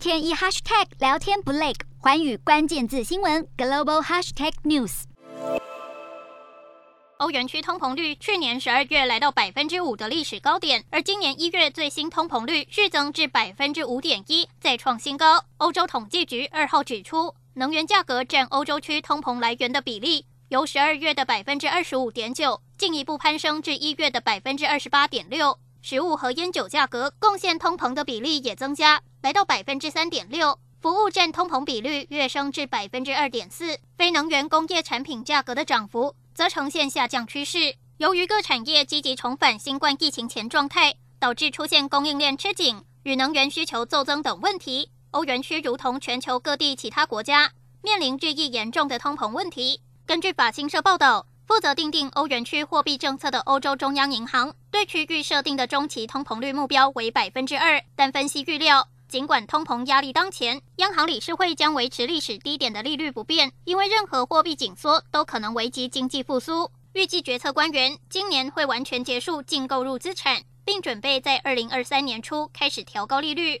天一 hashtag 聊天不累，寰宇关键字新闻 global hashtag news。欧元区通膨率去年十二月来到百分之五的历史高点，而今年一月最新通膨率续增至百分之五点一，再创新高。欧洲统计局二号指出，能源价格占欧洲区通膨来源的比例，由十二月的百分之二十五点九进一步攀升至一月的百分之二十八点六。食物和烟酒价格贡献通膨的比例也增加，来到百分之三点六。服务占通膨比率跃升至百分之二点四。非能源工业产品价格的涨幅则呈现下降趋势。由于各产业积极重返新冠疫情前状态，导致出现供应链吃紧与能源需求骤增等问题。欧元区如同全球各地其他国家，面临日益严重的通膨问题。根据法新社报道，负责定定欧元区货币政策的欧洲中央银行对区域设定的中期通膨率目标为百分之二，但分析预料，尽管通膨压力当前，央行理事会将维持历史低点的利率不变，因为任何货币紧缩都可能危及经济复苏。预计决策官员今年会完全结束净购入资产，并准备在二零二三年初开始调高利率。